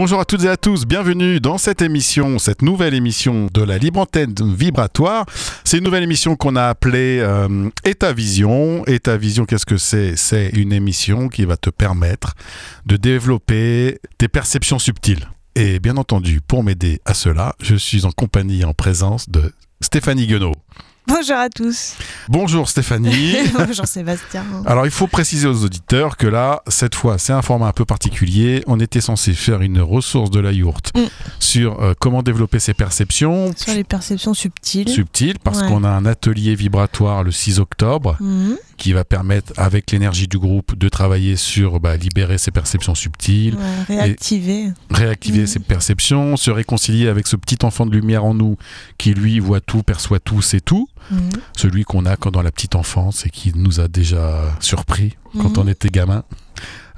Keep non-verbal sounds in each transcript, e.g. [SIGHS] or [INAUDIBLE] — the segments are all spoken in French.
Bonjour à toutes et à tous, bienvenue dans cette émission, cette nouvelle émission de la libre antenne vibratoire. C'est une nouvelle émission qu'on a appelée euh, État Vision. État Vision, qu'est-ce que c'est? C'est une émission qui va te permettre de développer tes perceptions subtiles. Et bien entendu, pour m'aider à cela, je suis en compagnie en présence de Stéphanie Guenot. Bonjour à tous. Bonjour Stéphanie. [LAUGHS] Bonjour Sébastien. Alors il faut préciser aux auditeurs que là, cette fois, c'est un format un peu particulier. On était censé faire une ressource de la yourte Mm. sur euh, comment développer ses perceptions Sur les perceptions subtiles. subtiles, parce Ouais. qu'on a un atelier vibratoire le 6 octobre Mhm. Qui va permettre, avec l'énergie du groupe, de travailler sur bah, libérer ses perceptions subtiles, Ouais, réactiver. réactiver Mm. ses perceptions, se réconcilier avec ce petit enfant de lumière en nous qui lui voit tout, perçoit tout, sait tout Mhm. celui qu'on a quand dans la petite enfance et qui nous a déjà surpris quand Mhm. on était gamin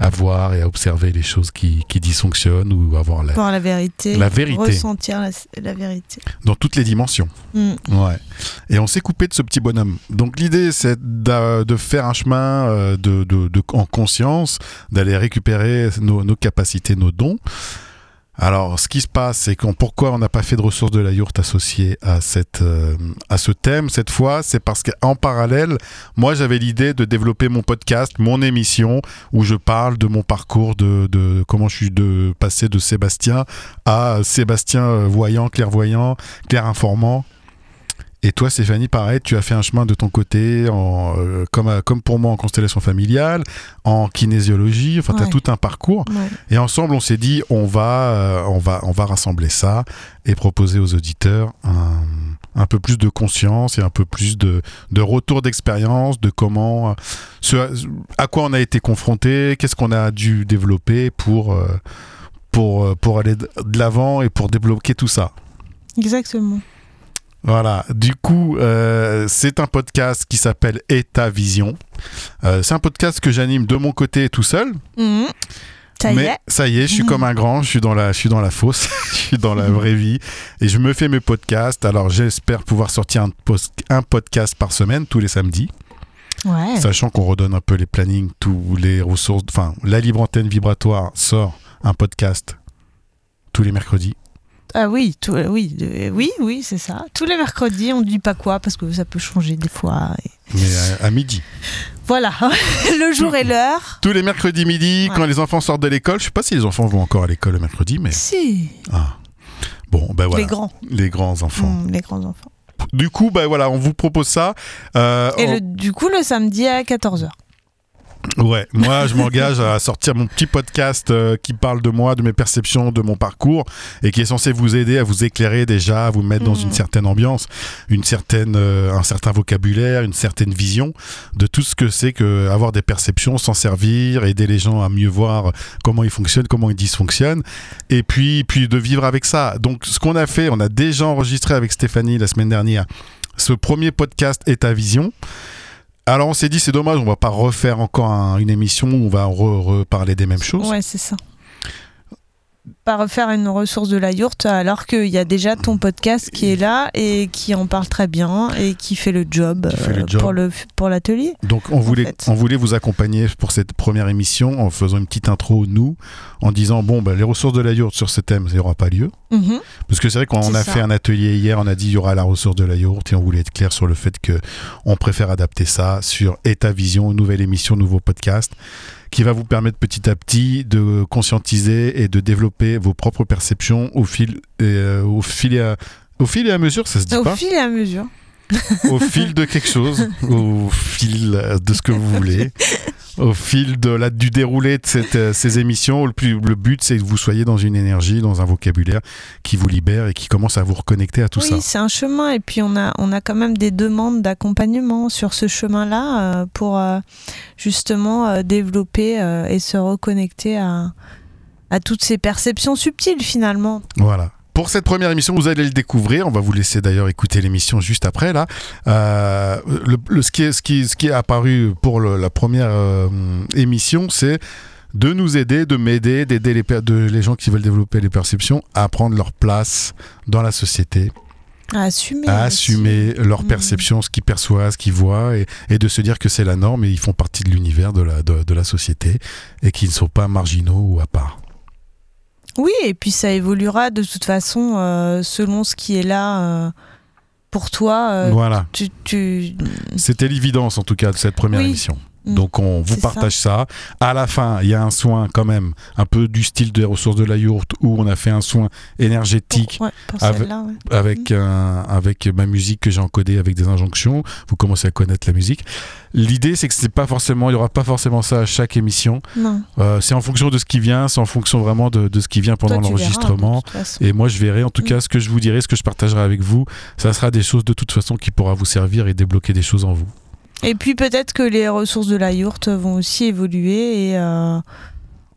à voir et à observer les choses qui, qui dysfonctionnent ou avoir la, Voir la vérité. la vérité Ressentir la, la vérité. dans toutes les dimensions. Mhm. Ouais. Et on s'est coupé de ce petit bonhomme. Donc l'idée c'est de faire un chemin euh, de, de- de- en conscience, d'aller récupérer nos, nos capacités, nos dons. Alors, ce qui se passe, c'est qu'on pourquoi on n'a pas fait de ressources de la yourte associées à cette euh, à ce thème? Cette fois, c'est parce qu'en parallèle, moi j'avais l'idée de développer mon podcast, mon émission où je parle de mon parcours de, de comment je suis de passé de Sébastien à Sébastien euh, voyant, clairvoyant, clair informant. Et toi, Stéphanie, pareil, tu as fait un chemin de ton côté, en, euh, comme, euh, comme pour moi en constellation familiale, en kinésiologie, enfin, tu as Ouais. tout un parcours. Ouais. Et ensemble, on s'est dit, on va, euh, on, va, on va rassembler ça et proposer aux auditeurs un, un peu plus de conscience et un peu plus de, de retour d'expérience, de comment, ce, à quoi on a été confronté, qu'est-ce qu'on a dû développer pour, pour, pour aller de l'avant et pour débloquer tout ça. Exactement. Voilà, du coup, euh, c'est un podcast qui s'appelle État Vision. Euh, c'est un podcast que j'anime de mon côté tout seul. Mhm. Ça y mais est. ça y est, je suis comme un grand, je suis dans la, je suis dans la fosse, [LAUGHS] je suis dans la vraie vie et je me fais mes podcasts. Alors j'espère pouvoir sortir un, post- un podcast par semaine tous les samedis, Ouais. sachant qu'on redonne un peu les plannings, tous les ressources. Enfin, la libre antenne vibratoire sort un podcast tous les mercredis. Ah oui, tout- oui, euh, oui, oui, c'est ça. Tous les mercredis, on ne dit pas quoi parce que ça peut changer des fois. et- Mais à, à midi. Voilà, [LAUGHS] le jour et l'heure. Tous les mercredis midi, Ouais. quand les enfants sortent de l'école. Je sais pas si les enfants vont encore à l'école le mercredi, mais. Si, Ah. Bon, ben voilà. les grands, Les grands enfants. Mhm, les grands enfants. Du coup, ben voilà, on vous propose ça. Euh, Et on- le- du coup, le samedi à 14h. Ouais, moi je m'engage à sortir mon petit podcast euh, qui parle de moi, de mes perceptions, de mon parcours et qui est censé vous aider à vous éclairer déjà, à vous mettre dans une certaine ambiance, une certaine, euh, un certain vocabulaire, une certaine vision de tout ce que c'est que avoir des perceptions, s'en servir, aider les gens à mieux voir comment ils fonctionnent, comment ils dysfonctionnent et puis, puis de vivre avec ça. Donc ce qu'on a fait, on a déjà enregistré avec Stéphanie la semaine dernière ce premier podcast est ta vision. Alors on s'est dit c'est dommage, on va pas refaire encore un- une émission où on va re- reparler des mêmes choses. Ouais, c'est ça. Pas refaire une ressource de la yourte alors qu'il y a déjà ton podcast qui est là et qui en parle très bien et qui fait le job, Qui fait le job. pour le pour l'atelier. Donc on voulait, fait. on voulait vous accompagner pour cette première émission en faisant une petite intro nous, en disant bon ben les ressources de la yourte sur ce thème, ça n'aura pas lieu. Mhm. Parce que c'est vrai qu'on a ça. fait un atelier hier, on a dit il y aura la ressource de la yourte et on voulait être clair sur le fait que on préfère adapter ça sur État Vision, une nouvelle émission, nouveau podcast qui va vous permettre petit à petit de conscientiser et de développer vos propres perceptions au fil, euh, au fil et à, au fil et à mesure, ça se dit Au pas fil et à mesure. au fil de quelque chose, [LAUGHS] au fil de ce que vous voulez, au fil de la, du déroulé de cette, euh, ces émissions. Le, plus, le but, c'est que vous soyez dans une énergie, dans un vocabulaire qui vous libère et qui commence à vous reconnecter à tout oui, ça. c'est un chemin et puis on a on a quand même des demandes d'accompagnement sur ce chemin-là euh, pour euh, justement euh, développer et se reconnecter à à toutes ces perceptions subtiles finalement. Voilà. Pour cette première émission, vous allez le découvrir. On va vous laisser d'ailleurs écouter l'émission juste après là. Euh, le, le- ce, qui est, ce, qui, ce qui est apparu pour le- la première euh, émission, c'est de nous aider, de m'aider, d'aider les, per- de, les gens qui veulent développer les perceptions à prendre leur place dans la société, À assumer. à assumer leur Mhm. perception, ce qu'ils perçoivent, ce qu'ils voient, et, et de se dire que c'est la norme et ils font partie de l'univers de la, de, de la société et qu'ils ne sont pas marginaux ou à part. Oui, et puis ça évoluera de toute façon euh, selon ce qui est là euh, pour toi. euh, Voilà. tu, tu- C'était l'évidence en tout cas de cette première Oui. émission. Mm. Donc on vous partage ça. À la fin, il y a un soin quand même, un peu du style des ressources de la yourte où on a fait un soin énergétique pour, ouais, pour Avec- ouais. avec un, avec ma musique que j'ai encodée avec des injonctions. Vous commencez à connaître la musique. L'idée c'est que c'est pas forcément, il y aura pas forcément ça à chaque émission. Euh, c'est en fonction de ce qui vient, c'est en fonction vraiment de, de ce qui vient pendant l'enregistrement. Et moi, je verrai, en tout Mm. cas, ce que je vous dirai, ce que je partagerai avec vous, ça sera des choses de toute façon qui pourra vous servir et débloquer des choses en vous. Et puis peut-être que les ressources de la yourte vont aussi évoluer et euh,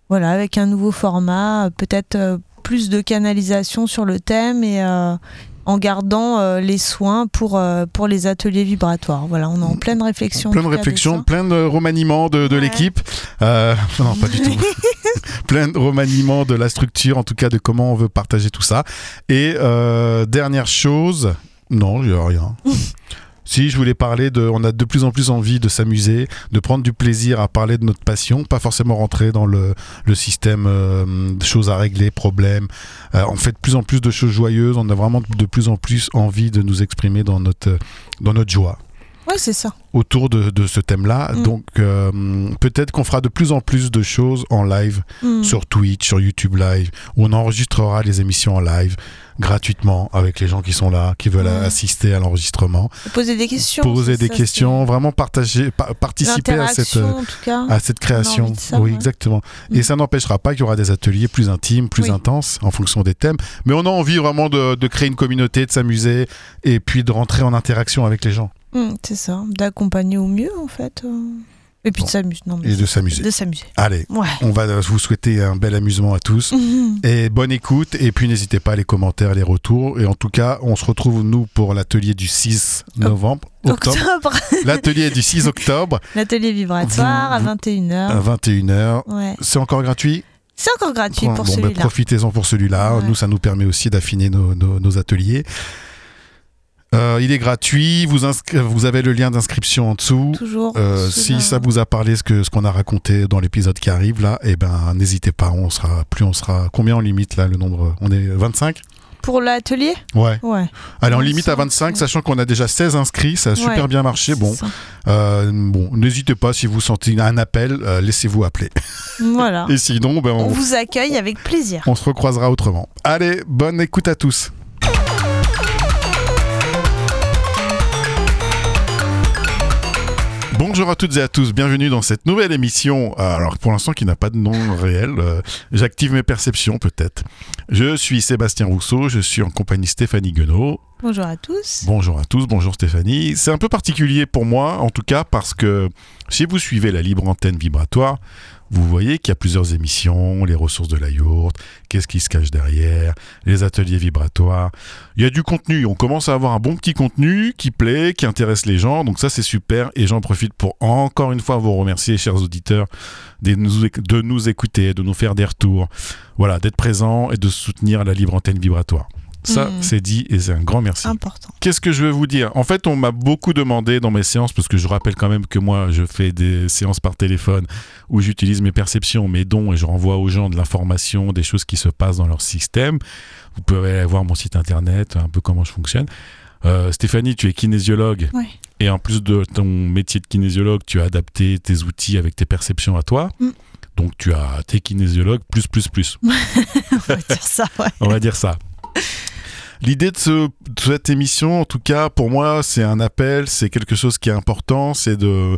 voilà avec un nouveau format, peut-être euh, plus de canalisation sur le thème et euh, en gardant euh, les soins pour euh, pour les ateliers vibratoires. Voilà, on est en pleine réflexion. plein en réflexions, ça. plein de remaniements de, de Ouais. l'équipe. Euh, [LAUGHS] non, pas du tout. [LAUGHS] plein de remaniements de la structure, en tout cas de comment on veut partager tout ça. Et dernière chose, non, il n'y a rien. [LAUGHS] Si je voulais parler de, on a de plus en plus envie de s'amuser, de prendre du plaisir à parler de notre passion, pas forcément rentrer dans le, le système euh, de choses à régler, problèmes. Euh, on fait de plus en plus de choses joyeuses. On a vraiment de plus en plus envie de nous exprimer dans notre, dans notre joie Ouais, c'est ça. autour de, de ce thème-là. Mm. Donc euh, peut-être qu'on fera de plus en plus de choses en live Mm. sur Twitch, sur YouTube Live, où on enregistrera les émissions en live gratuitement avec les gens qui sont là, qui veulent Mm. assister à l'enregistrement, Poser des questions. poser des ça, questions, vraiment partager, pa- participer à cette, cas. à création. ça, oui, ouais. exactement. Et ça n'empêchera pas qu'il y aura des ateliers plus intimes, plus Oui. intenses, en fonction des thèmes. Mais on a envie vraiment de, de créer une communauté, de s'amuser, et puis de rentrer en interaction avec les gens, Mm, c'est ça, d'accompagner au mieux en fait. euh. Et puis Bon. de s'amuser. Et de s'amuser. de s'amuser. Allez, Ouais. on va vous souhaiter un bel amusement à tous. [LAUGHS] Et bonne écoute, et puis n'hésitez pas à les commentaires, les retours. Et en tout cas, on se retrouve, nous, pour l'atelier du 6 novembre, octobre. Octobre. [LAUGHS] L'atelier du 6 octobre, L'atelier vibratoire Vous- à 21h. à 21h. Ouais. C'est encore gratuit? C'est encore gratuit Bon, pour bon, ben, celui-là. Profitez-en pour celui-là. Ouais. Nous, ça nous permet aussi d'affiner nos, nos- nos ateliers. Euh, il est gratuit, vous, avez le lien d'inscription en dessous. Toujours. Euh, si ça vous a parlé ce que ce qu'on a raconté dans l'épisode qui arrive là, eh ben n'hésitez pas, on sera plus on sera combien en limite là le nombre? On est 25 Pour l'atelier? Ouais. Ouais. Allez, on 25, limite à 25 ouais. sachant qu'on a déjà 16 inscrits, ça a super bien marché. Bon, euh, bon, n'hésitez pas si vous sentez un appel, euh, laissez-vous appeler. Voilà. [LAUGHS] Et sinon ben On on, vous accueille avec plaisir. on se recroisera autrement. Allez, bonne écoute à tous. Bonjour à toutes et à tous, bienvenue dans cette nouvelle émission, euh, alors pour l'instant qui n'a pas de nom réel, euh, j'active mes perceptions peut-être. Je suis Sébastien Rousseau, je suis en compagnie Stéphanie Guenot. Bonjour à tous. Bonjour à tous, bonjour Stéphanie. C'est un peu particulier pour moi en tout cas parce que si vous suivez la libre antenne vibratoire, vous voyez qu'il y a plusieurs émissions, les ressources de la yourte, qu'est-ce qui se cache derrière, les ateliers vibratoires. Il y a du contenu, on commence à avoir un bon petit contenu qui plaît, qui intéresse les gens, donc ça c'est super et j'en profite pour encore une fois vous remercier chers auditeurs de nous, écouter, de nous faire des retours, voilà, d'être présents et de soutenir la libre antenne vibratoire. Ça, Mhm. c'est dit et c'est un grand merci. Important. Qu'est-ce que je veux vous dire? En fait, on m'a beaucoup demandé dans mes séances, parce que je rappelle quand même que moi, je fais des séances par téléphone où j'utilise mes perceptions, mes dons, et je renvoie aux gens de l'information, des choses qui se passent dans leur système. Vous pouvez aller voir mon site internet, un peu comment je fonctionne. Euh, Stéphanie, tu es kinésiologue, Ouais. et en plus de ton métier de kinésiologue, tu as adapté tes outils avec tes perceptions à toi. Mm. Donc tu as tes kinésiologues plus plus plus. [LAUGHS] On va dire ça, ouais. On va dire ça. L'idée de, ce- de cette émission, en tout cas, pour moi, c'est un appel, c'est quelque chose qui est important, c'est de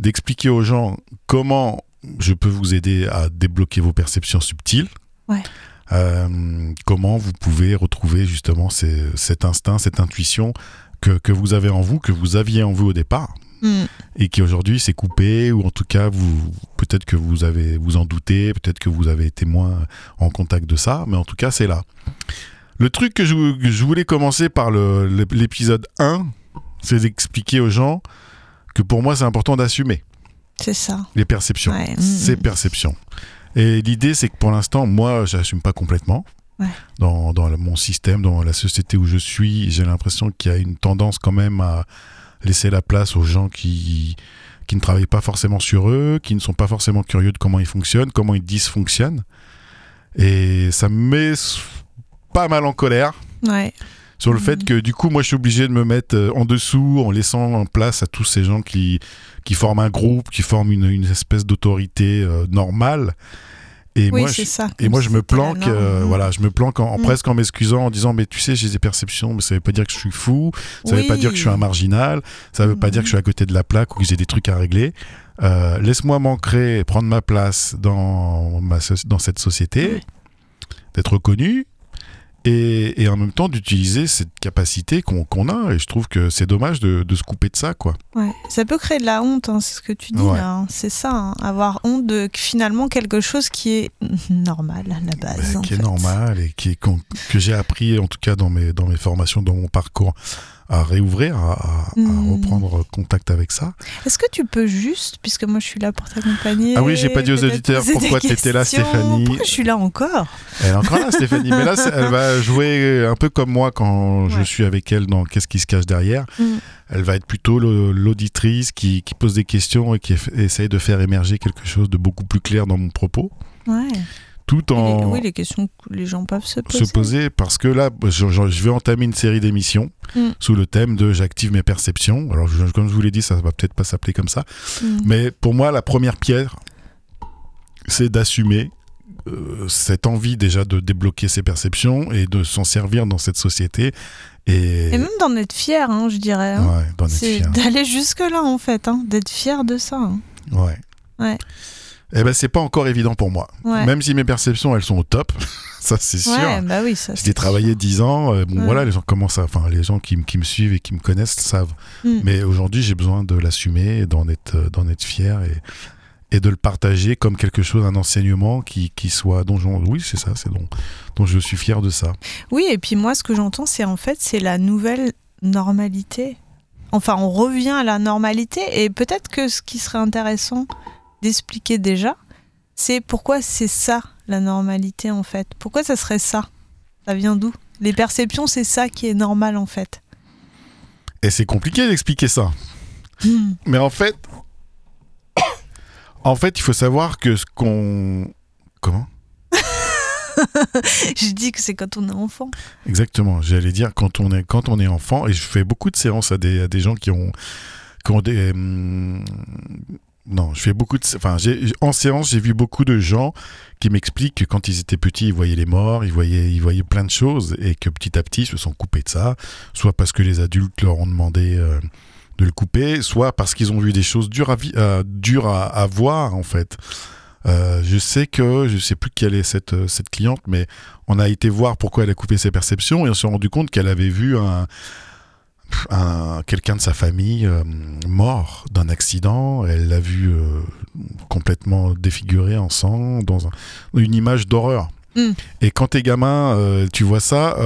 d'expliquer aux gens comment je peux vous aider à débloquer vos perceptions subtiles. Ouais. Euh, comment vous pouvez retrouver justement ces- cet instinct, cette intuition que, que vous avez en vous, que vous aviez en vous au départ, Mm. et qui aujourd'hui s'est coupé, ou en tout cas, vous peut-être que vous avez vous en doutez, peut-être que vous avez été moins en contact de ça, mais en tout cas, c'est là. Le truc que je, que je voulais commencer par l'épisode 1, c'est d'expliquer aux gens que pour moi, c'est important d'assumer C'est ça. les perceptions, Ouais, mm, ces mm. perceptions. Et l'idée, c'est que pour l'instant, moi, j'assume pas complètement. Ouais. Dans, mon système, dans la société où je suis, j'ai l'impression qu'il y a une tendance quand même à laisser la place aux gens qui, qui ne travaillent pas forcément sur eux, qui ne sont pas forcément curieux de comment ils fonctionnent, comment ils dysfonctionnent. Et ça me met pas mal en colère. Ouais. Sur le fait que du coup, moi, je suis obligé de me mettre euh, en dessous en laissant en place à tous ces gens qui, qui forment un groupe, qui forment une, une espèce d'autorité euh, normale. Et oui, moi, je, ça. et moi, je me planque, euh, Mm. voilà, je me planque en, en- Mm. presque en m'excusant, en disant, mais tu sais, j'ai des perceptions, mais ça veut pas dire que je suis fou, ça veut pas Oui. dire que je suis un marginal, ça veut pas dire que je suis à côté de la plaque ou que j'ai des trucs à régler. Euh, Laisse-moi m'ancrer, prendre ma place dans, ma, so- dans cette société, d'être reconnu. Et, et en même temps d'utiliser cette capacité qu'on a et je trouve que c'est dommage de, de se couper de ça quoi Ouais. Ça peut créer de la honte, hein, c'est ce que tu dis Ouais. là. hein. C'est ça, hein, avoir honte de finalement quelque chose qui est [LAUGHS] normal à la base. Ben, en qui est fait. normal et qui est, que j'ai appris en tout cas dans mes, dans mes formations, dans mon parcours à réouvrir, à, à- à Hmm. reprendre contact avec ça. Est-ce que tu peux juste, puisque moi je suis là pour t'accompagner. Ah oui, j'ai pas dit aux auditeurs pourquoi des t'étais là, Stéphanie. Pourquoi je suis là encore Elle est encore là, Stéphanie, mais là, elle va [LAUGHS] jouer un peu comme moi quand je suis avec elle dans Qu'est-ce qui se cache derrière. Mm. Elle va être plutôt l'auditrice qui, qui pose des questions et qui essaye de faire émerger quelque chose de beaucoup plus clair dans mon propos, Ouais. Tout Et les- en oui, les questions que les gens peuvent se poser. se poser parce que là, je, je- vais entamer une série d'émissions Mm. sous le thème de j'active mes perceptions. Alors, je- comme je vous l'ai dit, ça va peut-être pas s'appeler comme ça, Mm. mais pour moi, la première pierre, c'est d'assumer euh, cette envie déjà de débloquer ses perceptions et de s'en servir dans cette société et, Et même d'en être fier, hein, je dirais. hein. ouais, C'est d'aller jusque-là, en fait, hein, d'être fier de ça. hein. Ouais. Ouais. Eh ben, c'est pas encore évident pour moi. Ouais. Même si mes perceptions, elles sont au top, [LAUGHS] ça c'est sûr. Ouais, bah oui, ça. J'ai travaillé 10 ans, euh, bon Ouais. voilà, les gens commencent à, enfin les gens qui, qui me suivent et qui me connaissent savent. Mm. Mais aujourd'hui, j'ai besoin de l'assumer, d'en être, euh, d'en être fier et, et de le partager comme quelque chose, un enseignement qui, qui soit, dont j'en- oui, c'est ça, c'est dont, dont je suis fier de ça. Oui, et puis moi, ce que j'entends, c'est en fait, c'est la nouvelle normalité. Enfin, on revient à la normalité, et peut-être que ce qui serait intéressant d'expliquer déjà, c'est pourquoi c'est ça la normalité en fait. Pourquoi ça serait ça? Ça vient d'où? Les perceptions, c'est ça qui est normal en fait. Et c'est compliqué d'expliquer ça. Hmm. Mais en fait, en fait, il faut savoir que ce qu'on, comment? [LAUGHS] Je dis que c'est quand on est enfant. Exactement, j'allais dire quand on est quand on est enfant et je fais beaucoup de séances à des, à des gens qui ont qui ont des hum, non, je fais beaucoup de en séance, j'ai vu beaucoup de gens qui m'expliquent que quand ils étaient petits, ils voyaient les morts, ils voyaient ils voyaient plein de choses et que petit à petit, ils se sont coupés de ça, soit parce que les adultes leur ont demandé euh, de le couper, soit parce qu'ils ont vu des choses dures à, euh, dures à, voir en fait. Euh, je sais que je sais plus quelle est cette euh, cette cliente, mais on a été voir pourquoi elle a coupé ses perceptions et on s'est rendu compte qu'elle avait vu un- quelqu'un de sa famille euh, mort d'un accident. Elle l'a vu euh, complètement défiguré en sang, dans un- une image d'horreur. Mm. Et quand t'es gamin, euh, tu vois ça,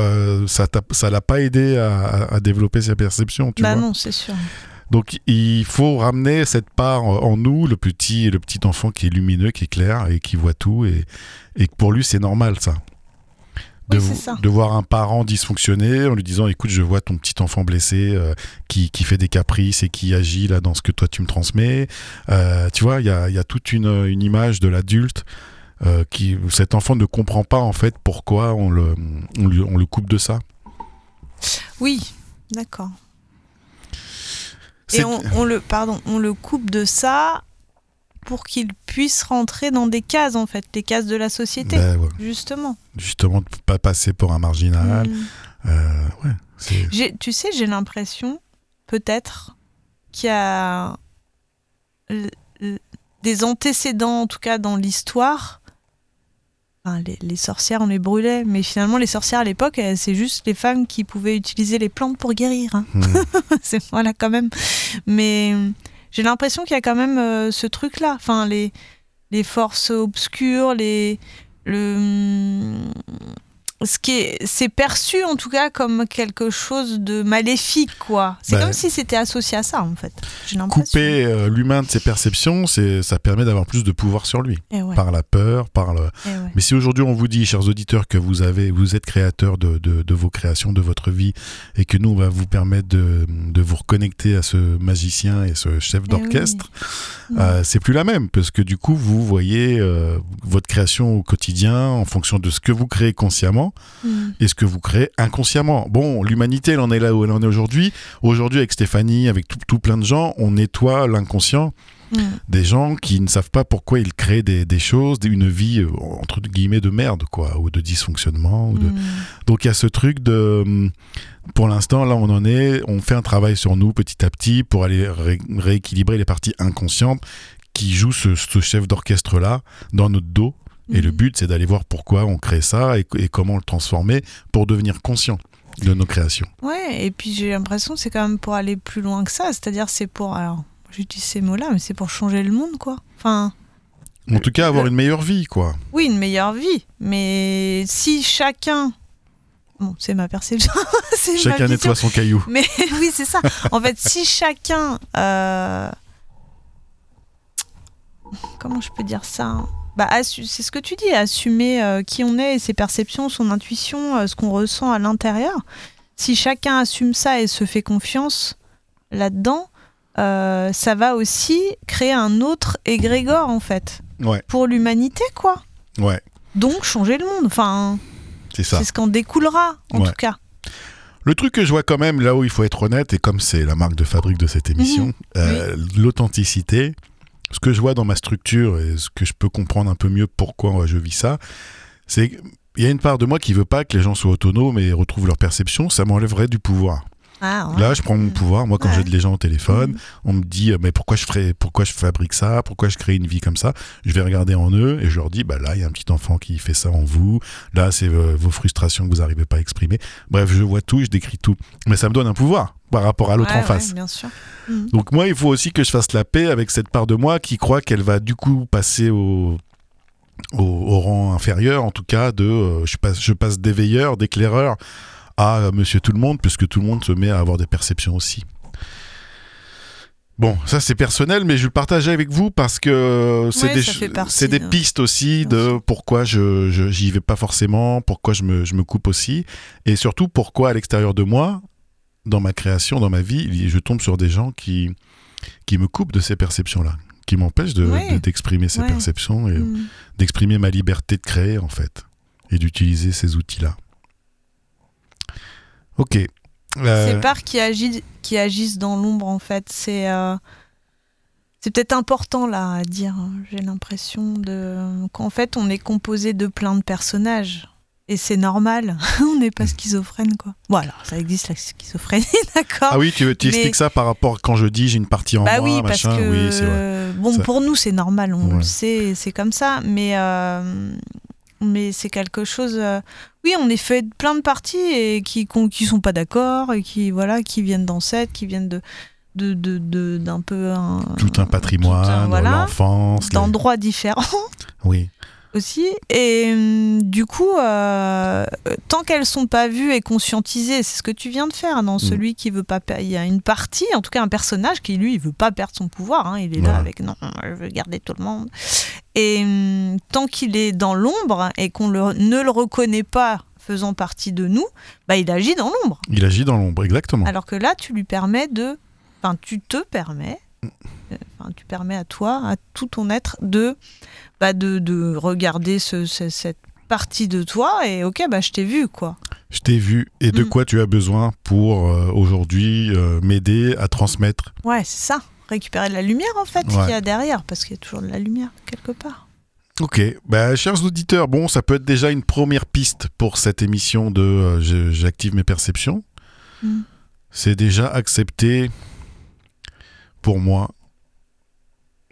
ça ça l'a pas aidé à, développer ses perceptions. Tu bah vois non, c'est sûr. donc il faut ramener cette part en nous, le petit, le petit enfant qui est lumineux, qui est clair et qui voit tout et, et pour lui c'est normal ça. De, Oui, voir un parent dysfonctionner en lui disant écoute je vois ton petit enfant blessé euh, qui, qui fait des caprices et qui agit là dans ce que toi tu me transmets. Euh, tu vois il y a, y a toute une, une image de l'adulte euh, qui cet enfant ne comprend pas en fait pourquoi on le, on lui- on le coupe de ça. Oui, d'accord. Et on, on le, pardon, on le coupe de ça pour qu'il puisse rentrer dans des cases en fait, les cases de la société, Ben, ouais. justement. justement de pas passer pour un marginal. Mm. Euh, ouais, Tu sais, j'ai l'impression, peut-être, qu'il y a des antécédents, en tout cas dans l'histoire. Enfin, les, les sorcières, on les brûlait, mais finalement, les sorcières à l'époque, c'est juste les femmes qui pouvaient utiliser les plantes pour guérir. hein. Hmm. [LAUGHS] c'est voilà quand même. Mais j'ai l'impression qu'il y a quand même euh, ce truc-là. Enfin, les, les forces obscures, les le ce qui est c'est perçu en tout cas comme quelque chose de maléfique quoi. C'est Bah, comme si c'était associé à ça en fait. J'ai couper euh, l'humain de ses perceptions, c'est ça permet d'avoir plus de pouvoir sur lui Eh ouais, par la peur, par le. eh ouais. Mais si aujourd'hui on vous dit, chers auditeurs, que vous avez, vous êtes créateur de, de, de vos créations, de votre vie, et que nous on va vous permettre de, de vous reconnecter à ce magicien et ce chef Eh d'orchestre, oui. euh, c'est plus la même parce que du coup vous voyez euh, votre création au quotidien en fonction de ce que vous créez consciemment Mm. et ce que vous créez inconsciemment? Bon, l'humanité elle en est là où elle en est aujourd'hui. Aujourd'hui avec Stéphanie, avec tout, tout plein de gens, on nettoie l'inconscient Mm. des gens qui ne savent pas pourquoi ils créent des, des choses, une vie euh, entre guillemets de merde quoi, ou de dysfonctionnement. Ou de... Mm. Donc il y a ce truc de, pour l'instant là on en est, on fait un travail sur nous petit à petit pour aller ré- rééquilibrer les parties inconscientes qui jouent ce, ce chef d'orchestre là dans notre dos. Et le but c'est d'aller voir pourquoi on crée ça et, et comment le transformer pour devenir conscient de nos créations. Ouais, et puis j'ai l'impression que c'est quand même pour aller plus loin que ça. C'est-à-dire, c'est pour. Alors, j'utilise ces mots-là, mais c'est pour changer le monde, quoi. Enfin, En tout cas avoir une meilleure vie quoi. oui, une meilleure vie. Mais si chacun. Bon, c'est ma perception. [LAUGHS] ma Chacun nettoie son caillou. [LAUGHS] Mais oui, c'est ça. En fait, si chacun. euh, Comment je peux dire ça hein? Bah, C'est ce que tu dis, assumer euh, qui on est, et ses perceptions, son intuition, euh, ce qu'on ressent à l'intérieur. Si chacun assume ça et se fait confiance là-dedans, euh, ça va aussi créer un autre égrégore, en fait, Ouais, pour l'humanité, quoi. ouais, Donc, changer le monde. Enfin, c'est ça. c'est ce qu'en découlera, en Ouais. tout cas. Le truc que je vois quand même, là où il faut être honnête, et comme c'est la marque de fabrique de cette émission, Mhm. l'authenticité, ce que je vois dans ma structure et ce que je peux comprendre un peu mieux pourquoi je vis ça, c'est qu'il y a une part de moi qui veut pas que les gens soient autonomes et retrouvent leur perception, ça m'enlèverait du pouvoir. Ah, ouais. Là, je prends mon pouvoir. Moi, quand Ouais. j'ai les gens au téléphone, Mhm. on me dit euh, mais pourquoi je ferais, pourquoi je fabrique ça, pourquoi je crée une vie comme ça? Je vais regarder en eux et je leur dis bah là, il y a un petit enfant qui fait ça en vous. Là, c'est euh, vos frustrations que vous n'arrivez pas à exprimer. Bref, je vois tout, je décris tout. Mais ça me donne un pouvoir par rapport à l'autre Ouais, en face. ouais, bien sûr. Mhm. Donc moi, il faut aussi que je fasse la paix avec cette part de moi qui croit qu'elle va du coup passer au, au, au rang inférieur, en tout cas, de euh, je passe, je passe d'éveilleur, d'éclaireur à euh, Monsieur Tout le Monde, puisque tout le monde se met à avoir des perceptions aussi. Bon, ça c'est personnel, mais je le partage avec vous parce que c'est Ouais, des, hein. pistes aussi de pourquoi je j'y vais pas forcément, pourquoi je me, je me coupe aussi, et surtout pourquoi à l'extérieur de moi, dans ma création, dans ma vie, je tombe sur des gens qui, qui me coupent de ces perceptions-là, qui m'empêchent de- Ouais. de- d'exprimer ces Ouais. perceptions et Mhm. d'exprimer ma liberté de créer en fait, et d'utiliser ces outils-là. Ok. Euh, Ces parts qui, agit- qui agissent dans l'ombre, en fait, c'est euh, c'est peut-être important là à dire. hein. J'ai l'impression de qu'en fait, on est composé de plein de personnages. Et c'est normal. [LAUGHS] on n'est pas schizophrène, quoi. Voilà, ça existe la schizophrénie, [LAUGHS] d'accord Ah oui, tu, tu Mais- expliques ça par rapport quand je dis j'ai une partie en bah moi, oui, parce machin. que Oui, c'est vrai. bon Ça- pour nous c'est normal, on Ouais. le sait, c'est comme ça, mais euh, mais c'est quelque chose. euh, oui, on est fait de plein de parties et qui qui sont pas d'accord et qui voilà qui viennent d'ancêtres, qui viennent de de de- de- d'un peu un, Tout un patrimoine, voilà, l'enfance. les- d'endroits différents [LAUGHS] Oui. aussi. Et hum, du coup, euh, tant qu'elles sont pas vues et conscientisées, c'est ce que tu viens de faire Mm. dans celui qui veut pas. Il y a une partie, en tout cas un personnage qui lui, il veut pas perdre son pouvoir. hein. il est là Voilà. avec non, je veux garder tout le monde. Et hum, tant qu'il est dans l'ombre et qu'on le- ne le reconnaît pas faisant partie de nous, bah il agit dans l'ombre. Il agit dans l'ombre, exactement. Alors que là, tu lui permets de. Enfin, tu te permets. euh, Enfin, tu permets à toi, à tout ton être, de, bah, de, de regarder ce- ce- cette partie de toi et ok, bah, je t'ai vu, quoi. Je t'ai vu et de Mm. quoi tu as besoin pour euh, aujourd'hui euh, m'aider à transmettre. Ouais, c'est ça. Récupérer de la lumière, en fait, Ouais. qu'il y a derrière, parce qu'il y a toujours de la lumière quelque part. Ok, bah, chers auditeurs, bon, ça peut être déjà une première piste pour cette émission de euh, j'active mes perceptions. Mm. C'est déjà accepter pour moi.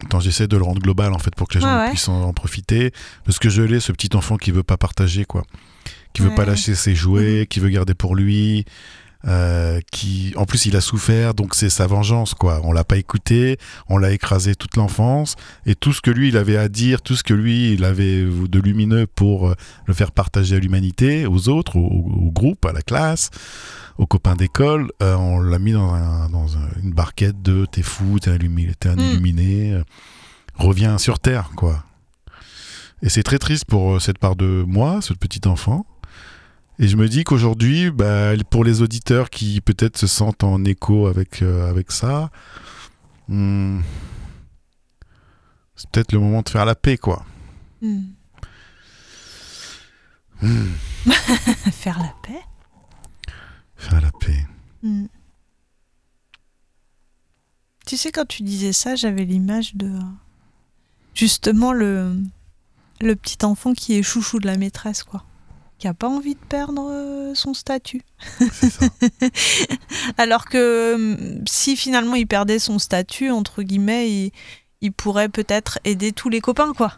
Attends, j'essaie de le rendre global en fait pour que les gens Ouais, ouais. puissent en, en profiter. Parce que je l'ai, ce petit enfant qui veut pas partager, quoi. Qui veut pas lâcher ses jouets, qui veut garder pour lui. Euh, qui, en plus, il a souffert, donc c'est sa vengeance, quoi. On l'a pas écouté, on l'a écrasé toute l'enfance, et tout ce que lui il avait à dire, tout ce que lui il avait de lumineux pour euh, le faire partager à l'humanité, aux autres, au, au groupe, à la classe, aux copains d'école, euh, on l'a mis dans, un- dans un- une barquette de t'es fou, t'es un, illumi- t'es un Mm. illuminé, euh, reviens sur terre, quoi. Et c'est très triste pour cette part de moi, ce petit enfant. Et je me dis qu'aujourd'hui, bah, pour les auditeurs qui peut-être se sentent en écho avec, euh, avec ça, hmm, c'est peut-être le moment de faire la paix, quoi. Hmm. Hmm, [LAUGHS] Faire la paix. faire la paix. Tu sais, quand tu disais ça, j'avais l'image de justement le, le petit enfant qui est chouchou de la maîtresse, quoi. Qui a pas envie de perdre euh, son statut. Ça. [LAUGHS] Alors que hum, si finalement il perdait son statut, entre guillemets, il, il pourrait peut-être aider tous les copains, quoi.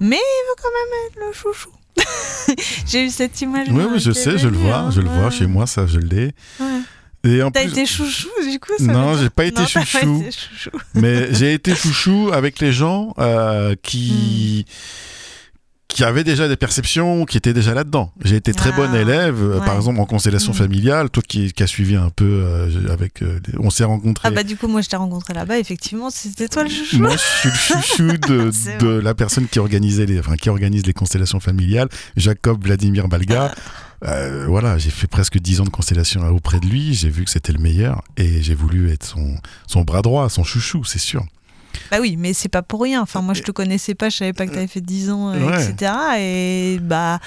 Mais il veut quand même être le chouchou. [LAUGHS] J'ai eu cette image. Oui, oui, je sais, je le vois, je le vois chez moi, ça, je l'ai. Ouais. T'as plus, été chouchou, du coup ça Non, j'ai pas été Non, chouchou. été chouchou. mais j'ai été chouchou avec les gens euh, qui qui avaient déjà des perceptions, qui étaient déjà là-dedans. J'ai été très Ah, bonne élève, euh, par exemple en constellation Mm. familiale, toi qui, qui as suivi un peu euh, avec, euh, on s'est rencontrés. Ah bah du coup moi je t'ai rencontré là-bas, effectivement c'était toi le chouchou. Moi, je suis le chouchou [LAUGHS] de, de la personne qui organisait les, enfin, qui organise les constellations familiales, Jacob Vladimir Balga. Euh, voilà, j'ai fait presque 10 ans de constellation auprès de lui. J'ai vu que c'était le meilleur et j'ai voulu être son, son bras droit, son chouchou, c'est sûr. Bah oui, mais c'est pas pour rien. Enfin moi je te connaissais pas, je savais pas que t'avais fait 10 ans, euh, Ouais. etc. Et bah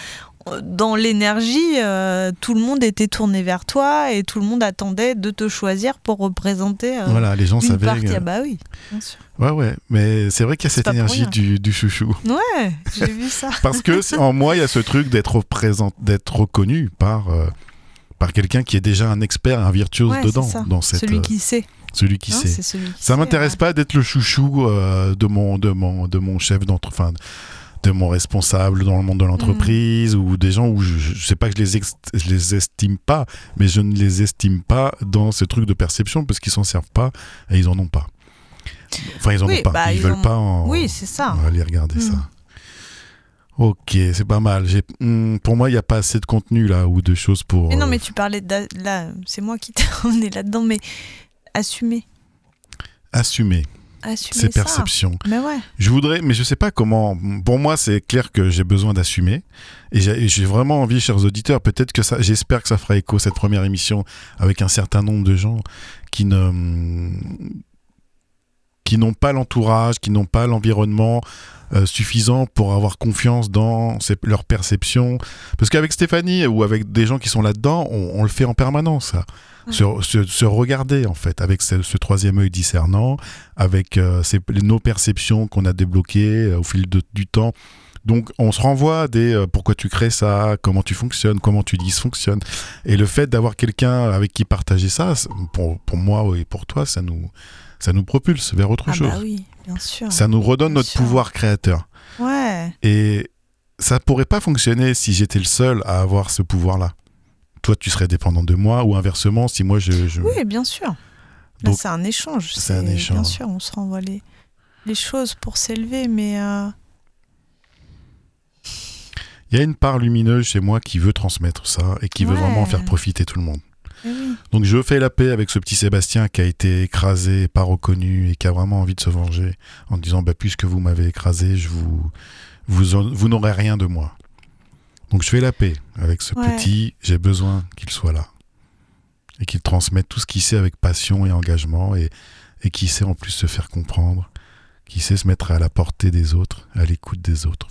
dans l'énergie, euh, tout le monde était tourné vers toi et tout le monde attendait de te choisir pour représenter euh, voilà, les gens une savaient. partie. Ah bah oui, bien sûr. Ouais, ouais, mais c'est vrai qu'il y a cette énergie du, du chouchou. Ouais, j'ai vu ça. [LAUGHS] Parce que en moi, il y a ce truc d'être représent- d'être reconnu par, euh, par quelqu'un qui est déjà un expert, un virtuose Ouais, dedans, dans cette, Celui euh, qui sait. Celui qui hein, sait. c'est celui qui Ça m'intéresse ouais. pas d'être le chouchou euh, de mon de mon de mon chef d'entre enfin de mon responsable dans le monde de l'entreprise ou des gens où je, je sais pas que je les ex- je les estime pas mais je ne les estime pas dans ce truc de perception parce qu'ils s'en servent pas et ils en ont pas. Enfin ils en Oui, ont pas, bah, ils, ils veulent ont- pas en Oui, c'est ça. on va aller regarder Mm. ça. Ok, c'est pas mal. Hmm, pour moi, il n'y a pas assez de contenu là ou de choses pour. Mais non, euh, mais tu parlais de là, c'est moi qui t'ai [LAUGHS] emmené là-dedans, mais assumer, assumer assumer ces ça. perceptions. Mais ouais. Je voudrais, mais je sais pas comment. Pour moi, c'est clair que j'ai besoin d'assumer. Et j'ai vraiment envie, chers auditeurs, peut-être que ça, j'espère que ça fera écho cette première émission avec un certain nombre de gens qui ne, qui n'ont pas l'entourage, qui n'ont pas l'environnement euh, suffisant pour avoir confiance dans ces- leur perception. Parce qu'avec Stéphanie ou avec des gens qui sont là-dedans, on, on le fait en permanence. ça. Ouais. Se, se- se regarder en fait avec ce, ce troisième œil discernant, avec euh, ces- nos perceptions qu'on a débloquées euh, au fil de- du temps. Donc on se renvoie à des euh, pourquoi tu crées ça, comment tu fonctionnes, comment tu dysfonctionnes. Et le fait d'avoir quelqu'un avec qui partager ça, pour, pour moi et pour toi, ça nous, ça nous propulse vers autre Ah chose. bah oui, bien sûr. Ça nous redonne Bien notre sûr. pouvoir créateur. Ouais. Et ça pourrait pas fonctionner si j'étais le seul à avoir ce pouvoir-là. Toi, tu serais dépendant de moi, ou inversement, si moi je. je- Oui, bien sûr. Là, c'est un échange. c'est un Bien échange. sûr, on se renvoie les, les choses pour s'élever, mais euh, Il y a une part lumineuse chez moi qui veut transmettre ça et qui veut vraiment faire profiter tout le monde. eh oui. Donc je fais la paix avec ce petit Sébastien qui a été écrasé, pas reconnu et qui a vraiment envie de se venger en disant bah, puisque vous m'avez écrasé, je vous vous, vous n'aurez rien de moi. Donc je fais la paix avec ce Ouais. petit, j'ai besoin qu'il soit là et qu'il transmette tout ce qu'il sait avec passion et engagement et, et qui sait en plus se faire comprendre, qui sait se mettre à la portée des autres, à l'écoute des autres.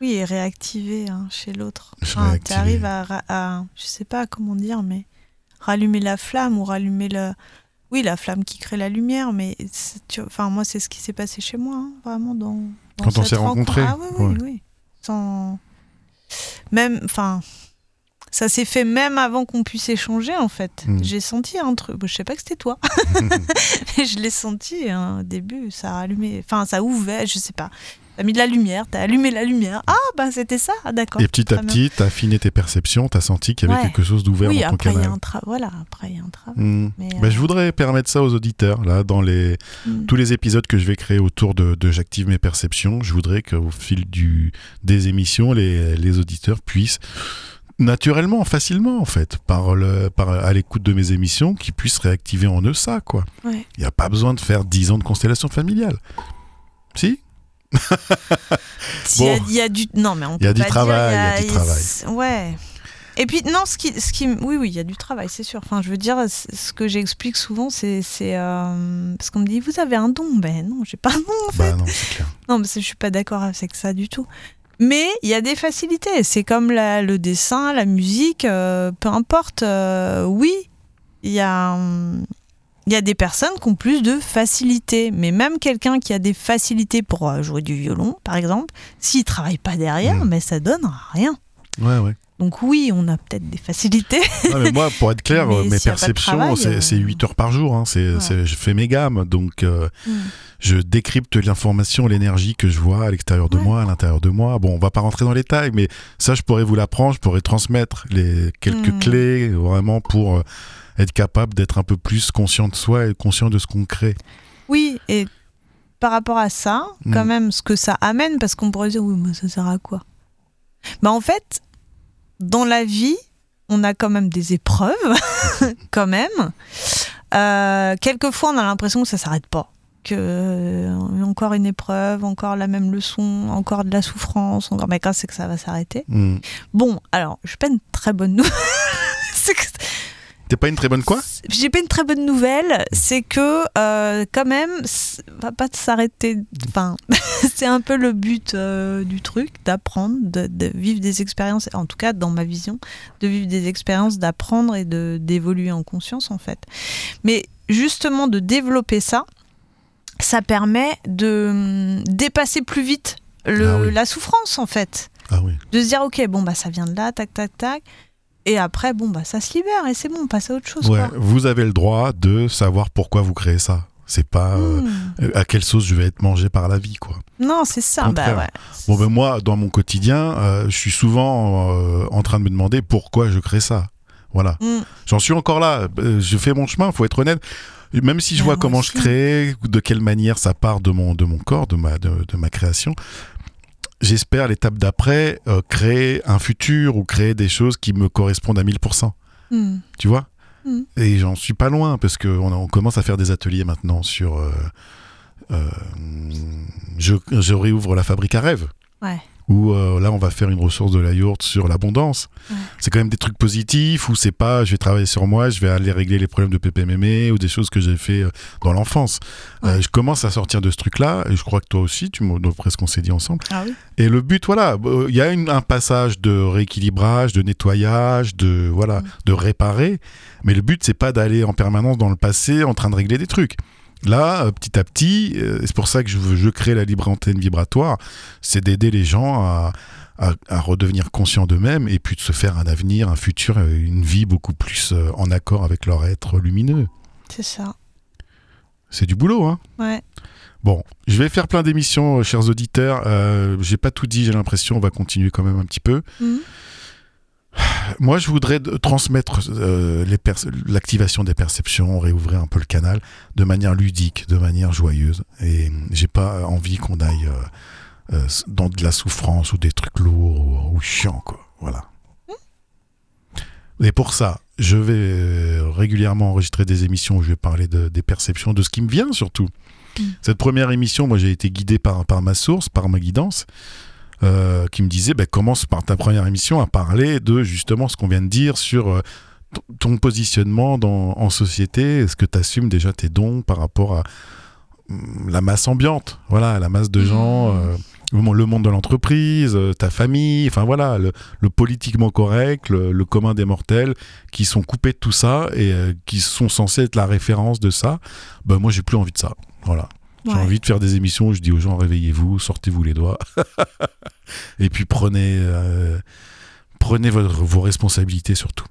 Oui, et réactiver hein, chez l'autre. Enfin, tu arrives à, à, je sais pas comment dire, mais rallumer la flamme ou rallumer le. Oui, la flamme qui crée la lumière, mais tu- enfin, moi, c'est ce qui s'est passé chez moi, hein, vraiment dans. dans Quand on s'est rencontrés, Ah oui, oui, ouais. oui. Sans. Même, enfin. Ça s'est fait même avant qu'on puisse échanger, en fait. Mm. J'ai senti un truc. Je sais pas que c'était toi, [LAUGHS] [LAUGHS] mais je l'ai senti hein, au début. Ça a allumé. Enfin, ça ouvert, je sais pas. T'as mis de la lumière, t'as allumé la lumière. Ah, bah c'était ça, Ah, d'accord. Et petit à petit, t'as affiné tes perceptions, t'as senti qu'il y avait Ouais. quelque chose d'ouvert Oui, dans ton après il y a canal. un travail. Voilà, après il y a un travail. Hmm. Mais, Bah, euh, je voudrais permettre ça aux auditeurs, là, dans les, Mm. tous les épisodes que je vais créer autour de, de J'active mes perceptions. Je voudrais qu'au fil du, des émissions, les, les auditeurs puissent naturellement, facilement, en fait, par le, par, à l'écoute de mes émissions, qu'ils puissent réactiver en eux ça, quoi. Ouais. Il n'y a pas besoin de faire 10 ans de constellation familiale. Si? [LAUGHS] Il y a- il y, a du non mais on Il y a peut du pas travail, dire, il y a du travail. Ouais. Et puis non, ce qui, ce qui, oui, oui, il y a du travail, c'est sûr. Enfin, je veux dire, ce que j'explique souvent, c'est, euh, parce qu'on me dit, vous avez un don. Ben non, j'ai pas un don en fait. Bah non, c'est clair. Non, mais je suis pas d'accord avec ça du tout. Mais il y a des facilités. C'est comme la- le dessin, la musique, euh, peu importe. euh, oui, il y a, hum, il y a des personnes qui ont plus de facilité. Mais même quelqu'un qui a des facilités pour euh, jouer du violon, par exemple, s'il travaille pas derrière, Mm. mais ça donne rien. Ouais, ouais. Donc oui, on a peut-être des facilités. [LAUGHS] Mais moi, pour être clair, euh, mes perceptions, c'est euh, c'est 8 heures par jour. hein. C'est- Ouais. je fais mes gammes. Donc, euh, Mm. je décrypte l'information, l'énergie que je vois à l'extérieur de Ouais. moi, à l'intérieur de moi. Bon, on va pas rentrer dans les détails, mais ça, je pourrais vous l'apprendre. Je pourrais transmettre les quelques Mm. clés vraiment pour être capable d'être un peu plus conscient de soi et conscient de ce qu'on crée. Oui, et par rapport à ça, Mm. quand même, ce que ça amène, parce qu'on pourrait dire, oui, mais ça sert à quoi? Bah en fait, dans la vie, on a quand même des épreuves, [LAUGHS] quand même. Euh, quelquefois, on a l'impression que ça s'arrête pas. Que euh, encore une épreuve, encore la même leçon, encore de la souffrance, encore. Mais quand c'est que ça va s'arrêter Mm. Bon, alors, je pas une très bonne nouvelle. [LAUGHS] T'es pas une très bonne quoi? J'ai pas une très bonne nouvelle, c'est que euh, quand même, va pas s'arrêter. Enfin, [LAUGHS] c'est un peu le but euh, du truc, d'apprendre, de, de vivre des expériences. En tout cas, dans ma vision, de vivre des expériences, d'apprendre et de d'évoluer en conscience en fait. Mais justement, de développer ça, ça permet de hum, dépasser plus vite le- Ah oui. la souffrance en fait Ah oui. de se dire ok bon bah ça vient de là tac tac tac et après bon bah ça se libère et c'est bon on passe à autre chose Ouais, quoi. vous avez le droit de savoir pourquoi vous créez ça. C'est pas euh, Hmm. à quelle sauce je vais être mangé par la vie, quoi. non c'est ça bah ouais Bon ben moi, dans mon quotidien, euh, je suis souvent euh, en train de me demander pourquoi je crée ça. Voilà. Hmm. J'en suis encore là. Euh, Je fais mon chemin, faut être honnête. Même si je Bah, vois comment aussi. je crée, de quelle manière ça part de mon, de mon corps, de ma, de, de ma création, j'espère l'étape d'après euh, créer un futur ou créer des choses qui me correspondent à 1000%. Hmm. Tu vois? Mm. Et j'en suis pas loin parce qu'on on commence à faire des ateliers maintenant sur. euh, euh, je, je réouvre la fabrique à rêves. Ouais. Où euh, là, on va faire une ressource de la yourte sur l'abondance. Ouais. C'est quand même des trucs positifs où c'est pas je vais travailler sur moi, je vais aller régler les problèmes de PPMM ou des choses que j'ai fait euh, dans l'enfance. Euh, je commence à sortir de ce truc-là et je crois que toi aussi, tu d'après ce qu'on s'est dit ensemble. ah oui Et le but, voilà, euh, il y a une- un passage de rééquilibrage, de nettoyage, de voilà, Mm. de réparer. Mais le but, c'est pas d'aller en permanence dans le passé en train de régler des trucs. Là, euh, petit à petit, euh, c'est pour ça que je, crée la libre antenne vibratoire, c'est d'aider les gens à, à- à redevenir conscients d'eux-mêmes et puis de se faire un avenir, un futur, euh, une vie beaucoup plus en accord avec leur être lumineux. c'est ça C'est du boulot, hein ouais Bon, je vais faire plein d'émissions, chers auditeurs. Euh, j'ai pas tout dit, j'ai l'impression. On va continuer quand même un petit peu. Hmm. Moi, je voudrais transmettre euh, l'activation des perceptions, réouvrir un peu le canal de manière ludique, de manière joyeuse. Et j'ai pas envie qu'on aille euh, euh, dans de la souffrance ou des trucs lourds ou, ou chiants, quoi. Voilà. Et pour ça, je vais régulièrement enregistrer des émissions où je vais parler de- des perceptions, de ce qui me vient surtout. Mm. Cette première émission, moi, j'ai été guidé par, par ma source, par ma guidance, euh, qui me disait bah, commence par ta première émission à parler de justement ce qu'on vient de dire sur euh, ton positionnement dans, en société. Est-ce que tu assumes déjà tes dons par rapport à hum, la masse ambiante? Voilà, la masse de gens. Mm. euh, le monde- le monde de l'entreprise, euh, ta famille, enfin voilà, le, le politiquement correct, le, le commun des mortels, qui sont coupés de tout ça et euh, qui sont censés être la référence de ça, ben moi j'ai plus envie de ça. Voilà. J'ai Ouais. envie de faire des émissions où je dis aux gens réveillez-vous, sortez-vous les doigts, [LAUGHS] et puis prenez, euh, prenez votre- vos responsabilités surtout.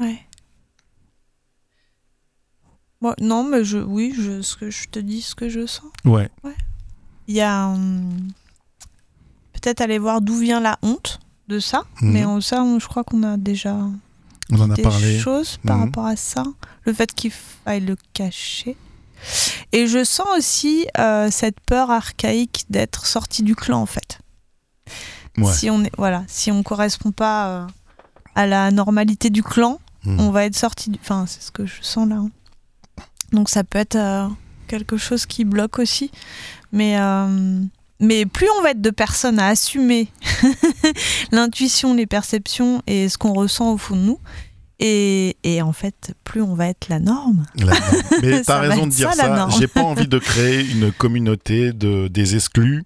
ouais Moi, non mais je oui je ce que je te dis ce que je sens Ouais, il y a hum, peut-être aller voir d'où vient la honte de ça Mhm. mais on- ça on- je crois qu'on a déjà on en a des parlé. choses par Mhm. rapport à ça. Le fait qu'il faille le cacher. Et je sens aussi euh, cette peur archaïque d'être sorti du clan en fait. Ouais. Si on est voilà, si on correspond pas euh, à la normalité du clan, Mhm. on va être sorti. Du... Enfin, c'est ce que je sens là. hein. Donc ça peut être euh, quelque chose qui bloque aussi. Mais euh, mais plus on va être de personnes à assumer [LAUGHS] l'intuition, les perceptions et ce qu'on ressent au fond de nous, et, et, en fait, plus on va être la norme. La norme. [LAUGHS] Mais tu as raison de dire ça. J'ai pas envie de créer une communauté de, des exclus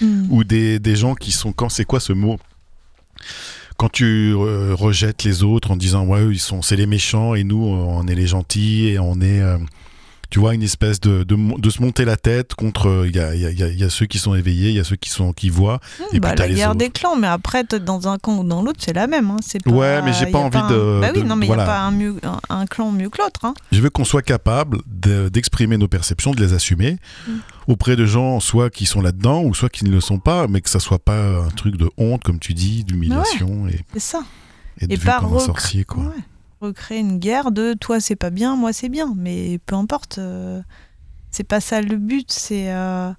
hmm. ou des, gens qui sont. Quand c'est quoi ce mot? Quand tu euh, rejettes les autres en disant ouais ils sont c'est les méchants et nous on est les gentils et on est euh, tu vois, une espèce de, de, se monter la tête contre. Il y a, y, a, y a, ceux qui sont éveillés, il y a ceux qui, sont, qui voient. Mmh, et bah, la guerre des clans, mais après, dans un camp ou dans l'autre, c'est la même. Hein. Pas, ouais, mais j'ai pas envie de. Bah oui, non, mais il n'y a pas un, mieux, un, clan mieux que l'autre. Hein. Je veux qu'on soit capable d'exprimer nos perceptions, de les assumer mmh. auprès de gens, soit qui sont là-dedans, ou soit qui ne le sont pas, mais que ça soit pas un truc de honte, comme tu dis, d'humiliation. Ouais, c'est ça. Et, de et pas un sorcier, quoi. Ouais recréer une guerre de toi c'est pas bien, moi c'est bien. Mais peu importe, euh, c'est pas ça le but, c'est. Euh...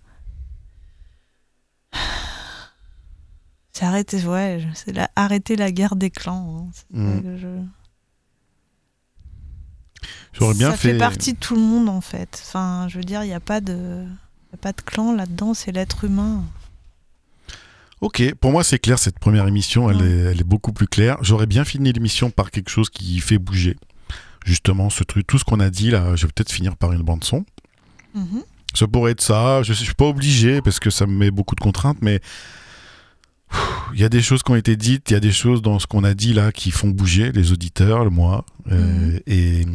[SIGHS] C'est arrêter, ouais, c'est la, arrêter la guerre des clans. Hein. Mmh. J'aurais bien ça fait. fait partie de tout le monde en fait. Enfin, je veux dire, il n'y a pas de, y a pas de clan là-dedans, c'est l'être humain. Ok, pour moi c'est clair, cette première émission, elle, est, elle est beaucoup plus claire. J'aurais bien fini l'émission par quelque chose qui fait bouger. Justement, ce truc, tout ce qu'on a dit là, je vais peut-être finir par une bande son. Mhm. Ça pourrait être ça, je ne suis pas obligé parce que ça me met beaucoup de contraintes, mais il y a des choses qui ont été dites, il y a des choses dans ce qu'on a dit là qui font bouger les auditeurs, le moi. Euh, mhm. Et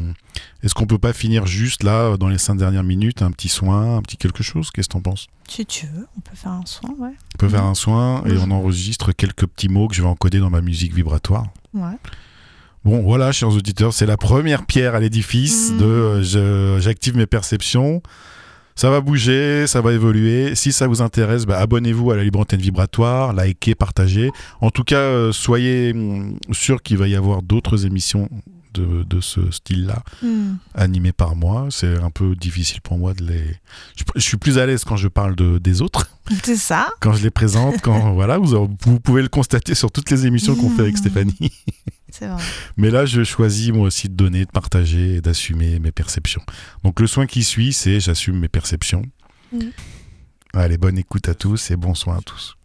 est-ce qu'on peut pas finir juste là, dans les cinq dernières minutes, un petit soin, un petit quelque chose? Qu'est-ce que t'en penses? Si tu veux, on peut faire un soin, ouais. On peut faire un soin et on enregistre quelques petits mots que je vais encoder dans ma musique vibratoire. Ouais. Bon, voilà, chers auditeurs, c'est la première pierre à l'édifice mhm. de euh, j'active mes perceptions. Ça va bouger, ça va évoluer. Si ça vous intéresse, bah, abonnez-vous à la Libre Antenne Vibratoire, likez, partagez. En tout cas, euh, soyez mm, sûr qu'il va y avoir d'autres émissions de, de ce style-là, hmm. animées par moi. C'est un peu difficile pour moi de les. Je, suis plus à l'aise quand je parle de, des autres. C'est ça. Quand je les présente, quand [LAUGHS] voilà, vous, vous pouvez le constater sur toutes les émissions qu'on fait avec [LAUGHS] Mais là, je choisis moi aussi de donner, de partager et d'assumer mes perceptions. Donc le soin qui suit, c'est j'assume mes perceptions. Allez, bonne écoute à tous et bon soin à tous.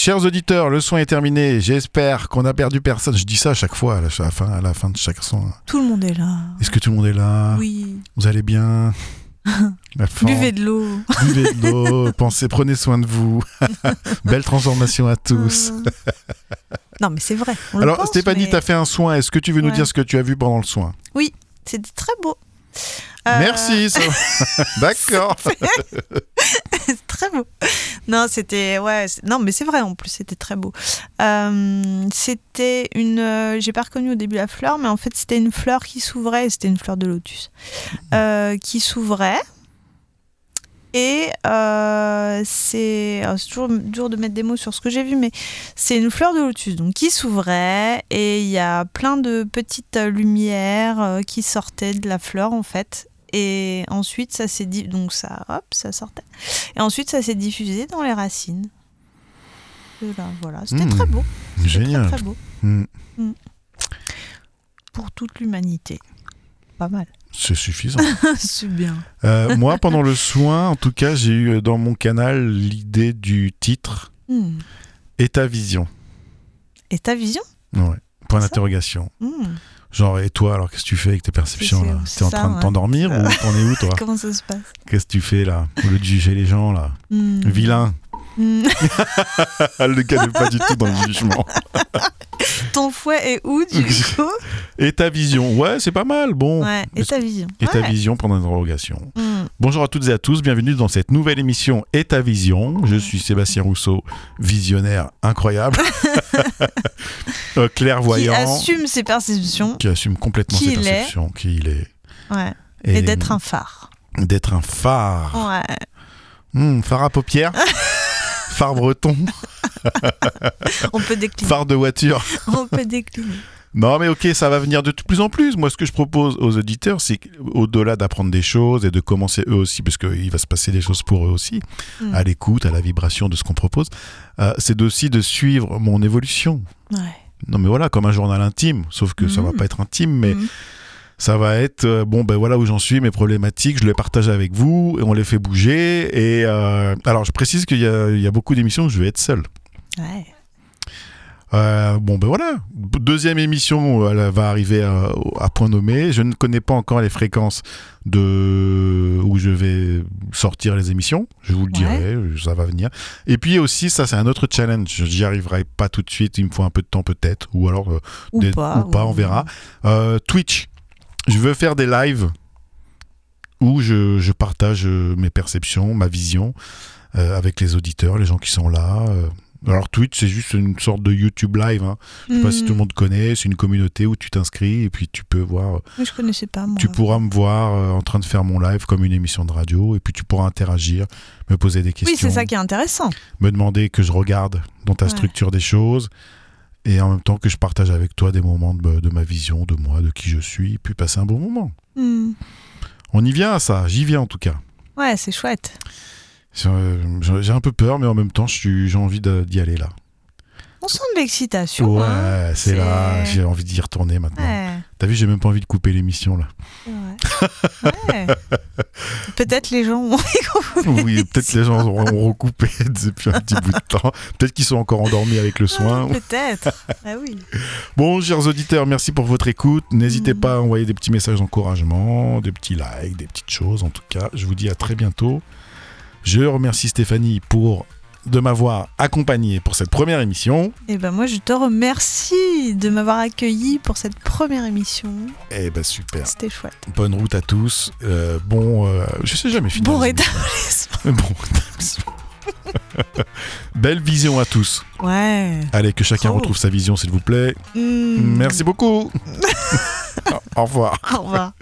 Chers auditeurs, le soin est terminé. J'espère qu'on a perdu personne. Je dis ça à chaque fois, à la fin, à la fin de chaque soin. Tout le monde est là. Est-ce que tout le monde est là? Oui. Vous allez bien? [LAUGHS] Buvez de l'eau. Buvez de l'eau, [LAUGHS] pensez, prenez soin de vous. [LAUGHS] Belle transformation à tous. Euh. non, mais c'est vrai. on le Alors, pense, Stéphanie, mais tu as fait un soin. Est-ce que tu veux nous dire ce que tu as vu pendant le soin? C'était très beau. Euh, Merci. ça- D'accord. C'est [LAUGHS] très beau. Non, c'était ouais, non mais c'est vrai en plus, c'était très beau. Euh, c'était une euh, j'ai pas reconnu au début la fleur, mais en fait, c'était une fleur qui s'ouvrait, c'était une fleur de lotus. Euh, qui s'ouvrait. Et c'est c'est toujours dur de mettre des mots sur ce que j'ai vu, mais c'est une fleur de lotus donc qui s'ouvrait et il y a plein de petites lumières qui sortaient de la fleur en fait. Et ensuite ça s'est dit donc ça hop ça sortait. Et ensuite ça s'est diffusé dans les racines. Là, voilà, c'était Hmm. très beau, Génial. très, très beau Hmm. pour toute l'humanité. Pas mal. C'est suffisant. [LAUGHS] c'est bien. Euh, moi, [LAUGHS] pendant le soin, en tout cas, j'ai eu dans mon canal l'idée du titre Hmm. et ta vision. Et ta vision? Ouais. Point d'interrogation. Hmm. Genre, et toi, alors qu'est-ce que tu fais avec tes perceptions là T'es en ça, train de ouais. t'endormir ou t'en es où toi [LAUGHS] Comment ça se passe Qu'est-ce que tu fais là Au lieu de juger les gens là Hmm. Vilain Hmm. [LAUGHS] Le gars n'est pas du tout dans le jugement. [LAUGHS] Ton fouet est où du [LAUGHS] coup Et ta vision Ouais, c'est pas mal. Bon. Ouais, et ta vision. Et ta Ouais. vision, point d'interrogation. Hmm. Bonjour à toutes et à tous, bienvenue dans cette nouvelle émission Et ta vision. Je suis Sébastien Rousseau, visionnaire incroyable, [LAUGHS] Euh, Qui clairvoyant, assume ses perceptions qui assume complètement Qui ses est. perceptions, qui il est. ouais. et, d'être un phare. D'être un phare. Ouais. Hmm, phare à paupières. [LAUGHS] phare breton, [LAUGHS] On peut décliner. phare de voiture. [LAUGHS] On peut décliner. Non, mais ok, ça va venir de plus en plus. Moi, ce que je propose aux auditeurs, c'est qu'au-delà d'apprendre des choses et de commencer eux aussi, parce qu'il va se passer des choses pour eux aussi, Hmm. à l'écoute, à la vibration de ce qu'on propose, euh, c'est aussi de suivre mon évolution. Ouais. Non, mais voilà, comme un journal intime, sauf que ça va Mhm. pas être intime, mais Hmm. Ça va être euh, bon, ben voilà où j'en suis, mes problématiques, je les partage avec vous et on les fait bouger. Et euh, alors, je précise qu'il y, a- il y a beaucoup d'émissions où je vais être seul. Ouais. Euh, bon, ben voilà. Deuxième émission, elle va arriver à, à point nommé. Je ne connais pas encore les fréquences de où je vais sortir les émissions. Je vous le dirai, ça va venir. Et puis aussi, ça, c'est un autre challenge. J'y arriverai pas tout de suite. Il me faut un peu de temps peut-être, ou alors Ou des- pas. ou pas, on verra. Euh, Twitch. Je veux faire des lives où je, je partage euh, mes perceptions, ma vision euh, avec les auditeurs, les gens qui sont là. euh. Alors Twitch, c'est juste une sorte de YouTube live. Hein. Je sais pas si tout le monde connaît. C'est une communauté où tu t'inscris et puis tu peux voir. Mais je connaissais pas, moi. Tu pourras me voir euh, en train de faire mon live comme une émission de radio et puis tu pourras interagir, me poser des questions, Oui, c'est ça qui est intéressant. me demander que je regarde dans ta Ouais. structure des choses et en même temps que je partage avec toi des moments de, de ma vision, de moi, de qui je suis, puis passer un bon moment. Hmm. On y vient à ça, j'y viens en tout cas. Ouais, c'est chouette. J'ai un peu peur, mais en même temps, j'ai envie d'y aller là. On sent de l'excitation. Ouais, hein. c'est là, j'ai envie d'y retourner maintenant. Ouais, T'as vu, j'ai même pas envie de couper l'émission là. Ouais. Peut-être les gens ont Oui, peut-être les gens recoupé [LAUGHS] depuis un petit bout de temps. Peut-être qu'ils sont encore endormis avec le soin. Peut-être. [LAUGHS] Ah oui. Bon, chers auditeurs, merci pour votre écoute. N'hésitez Mhm. pas à envoyer des petits messages d'encouragement, des petits likes, des petites choses. En tout cas, je vous dis à très bientôt. Je remercie Stéphanie pour de m'avoir accompagné pour cette première émission. Et ben moi, je te remercie de m'avoir accueilli pour cette première émission. Eh ben super. C'était chouette. Bonne route à tous. Euh, bon, euh, je sais jamais finir. Bon rétablissement. [LAUGHS] Bon rétablissement. [LAUGHS] Belle vision à tous. Ouais. Allez, que chacun Trop. retrouve sa vision, s'il vous plaît. Hmm. Merci beaucoup. [LAUGHS] Au revoir. Au revoir.